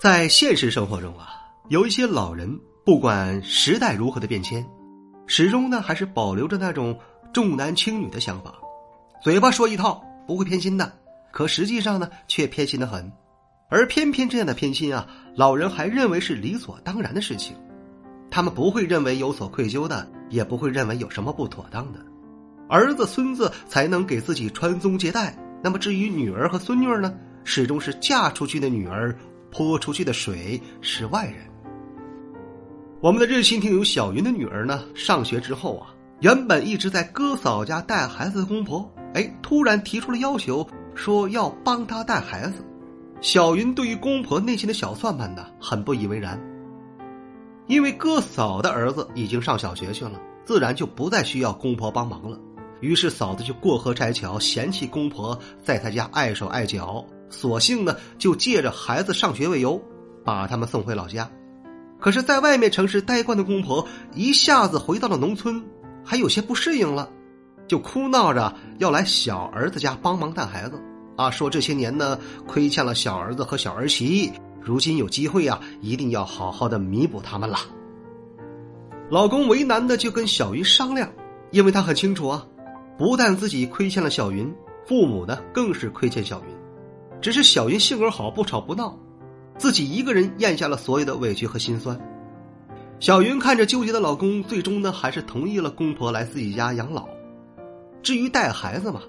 在现实生活中啊，有一些老人，不管时代如何的变迁，始终呢还是保留着那种重男轻女的想法，嘴巴说一套，不会偏心的，可实际上呢却偏心的很，而偏偏这样的偏心啊，老人还认为是理所当然的事情。他们不会认为有所愧疚的，也不会认为有什么不妥当的。儿子、孙子才能给自己传宗接代，那么至于女儿和孙女呢，始终是嫁出去的女儿，泼出去的水是外人。我们的热心听友小云的女儿呢，上学之后啊，原本一直在哥嫂家带孩子的公婆，哎，突然提出了要求，说要帮她带孩子。小云对于公婆内心的小算盘呢，很不以为然。因为哥嫂的儿子已经上小学去了，自然就不再需要公婆帮忙了。于是嫂子就过河拆桥，嫌弃公婆在他家碍手碍脚，索性呢就借着孩子上学为由，把他们送回老家。可是，在外面城市待惯的公婆一下子回到了农村，还有些不适应了，就哭闹着要来小儿子家帮忙带孩子。啊，说这些年呢亏欠了小儿子和小儿媳。如今有机会呀，一定要好好的弥补他们了。老公为难的就跟小鱼商量，因为他很清楚啊，不但自己亏欠了小云，父母呢更是亏欠小云。只是小云性格好，不吵不闹，自己一个人咽下了所有的委屈和心酸。小云看着纠结的老公，最终呢还是同意了公婆来自己家养老。至于带孩子嘛，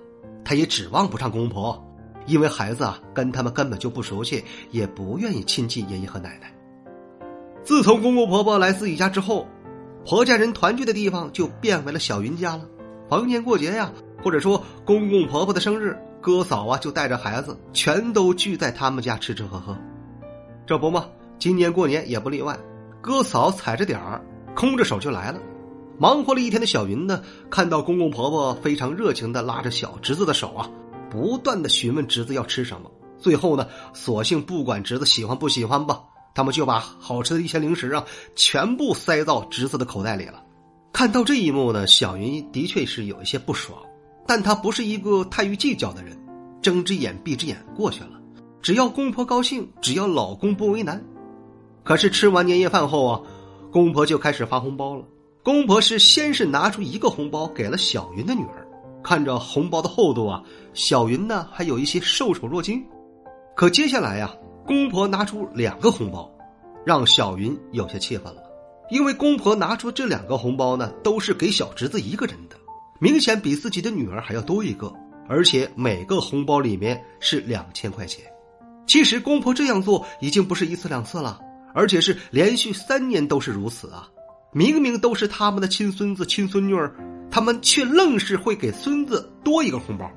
她也指望不上公婆。因为孩子啊，跟他们根本就不熟悉，也不愿意亲近爷爷和奶奶。自从公公婆婆来自己家之后，婆家人团聚的地方就变为了小云家了。逢年过节呀，或者说公公婆婆的生日，哥嫂啊就带着孩子，全都聚在他们家吃吃喝喝。这不嘛，今年过年也不例外，哥嫂踩着点儿，空着手就来了。忙活了一天的小云呢，看到公公婆婆非常热情的拉着小侄子的手啊。不断的询问侄子要吃什么，最后呢，索性不管侄子喜欢不喜欢吧，他们就把好吃的一些零食啊，全部塞到侄子的口袋里了。看到这一幕呢，小云的确是有一些不爽，但她不是一个太于计较的人，睁只眼闭只眼过去了。只要公婆高兴，只要老公不为难。可是吃完年夜饭后啊，公婆就开始发红包了。公婆是先是拿出一个红包给了小云的女儿。看着红包的厚度啊，小云呢还有一些受宠若惊。可接下来呀，公婆拿出两个红包，让小云有些气愤了。因为公婆拿出这两个红包呢，都是给小侄子一个人的，明显比自己的女儿还要多一个，而且每个红包里面是两千块钱。其实公婆这样做已经不是一次两次了，而且是连续三年都是如此啊！明明都是他们的亲孙子、亲孙女儿。他们却愣是会给孙子多一个红包。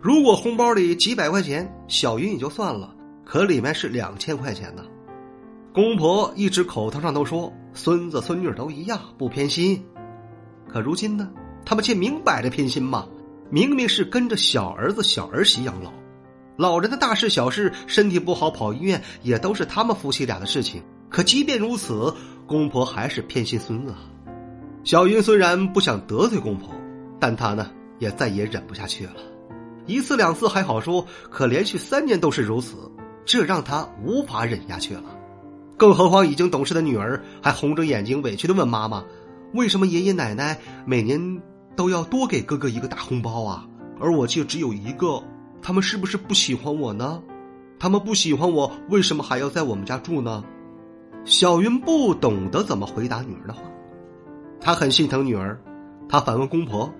如果红包里几百块钱，小云也就算了，可里面是两千块钱呢。公婆一直口头上都说孙子孙女都一样，不偏心，可如今呢，他们却明摆着偏心嘛。明明是跟着小儿子、小儿媳养老，老人的大事小事，身体不好跑医院，也都是他们夫妻俩的事情。可即便如此，公婆还是偏心孙子。小云虽然不想得罪公婆，但她呢也再也忍不下去了。一次两次还好说，可连续三年都是如此，这让她无法忍下去了。更何况已经懂事的女儿还红着眼睛委屈的问妈妈：“为什么爷爷奶奶每年都要多给哥哥一个大红包啊？而我却只有一个？他们是不是不喜欢我呢？他们不喜欢我，为什么还要在我们家住呢？”小云不懂得怎么回答女儿的话。她很心疼女儿，她反问公婆：“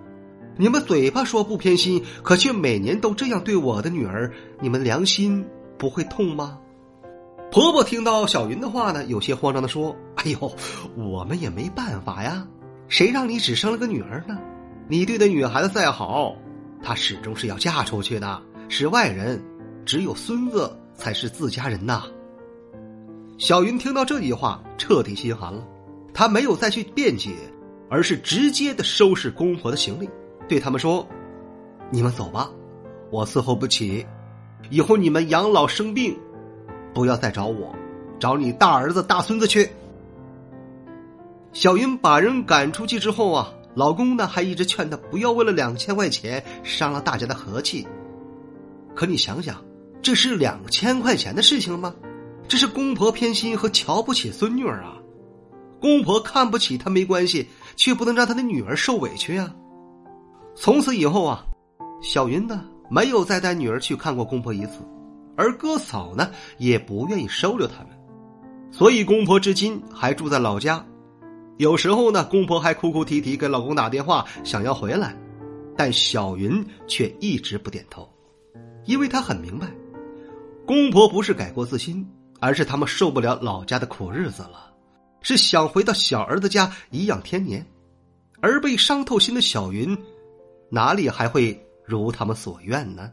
你们嘴巴说不偏心，可却每年都这样对我的女儿，你们良心不会痛吗？”婆婆听到小云的话呢，有些慌张的说：“哎呦，我们也没办法呀，谁让你只生了个女儿呢？你对的女孩子再好，她始终是要嫁出去的，是外人，只有孙子才是自家人呐。”小云听到这句话，彻底心寒了。她没有再去辩解，而是直接的收拾公婆的行李，对他们说：“你们走吧，我伺候不起。以后你们养老生病，不要再找我，找你大儿子大孙子去。”小云把人赶出去之后啊，老公呢还一直劝她不要为了两千块钱伤了大家的和气。可你想想，这是两千块钱的事情吗？这是公婆偏心和瞧不起孙女儿啊！公婆看不起她没关系，却不能让她的女儿受委屈呀。从此以后啊，小云呢没有再带女儿去看过公婆一次，而哥嫂呢也不愿意收留他们，所以公婆至今还住在老家。有时候呢，公婆还哭哭啼啼给老公打电话，想要回来，但小云却一直不点头，因为她很明白，公婆不是改过自新。而是他们受不了老家的苦日子了，是想回到小儿子家颐养天年，而被伤透心的小云，哪里还会如他们所愿呢？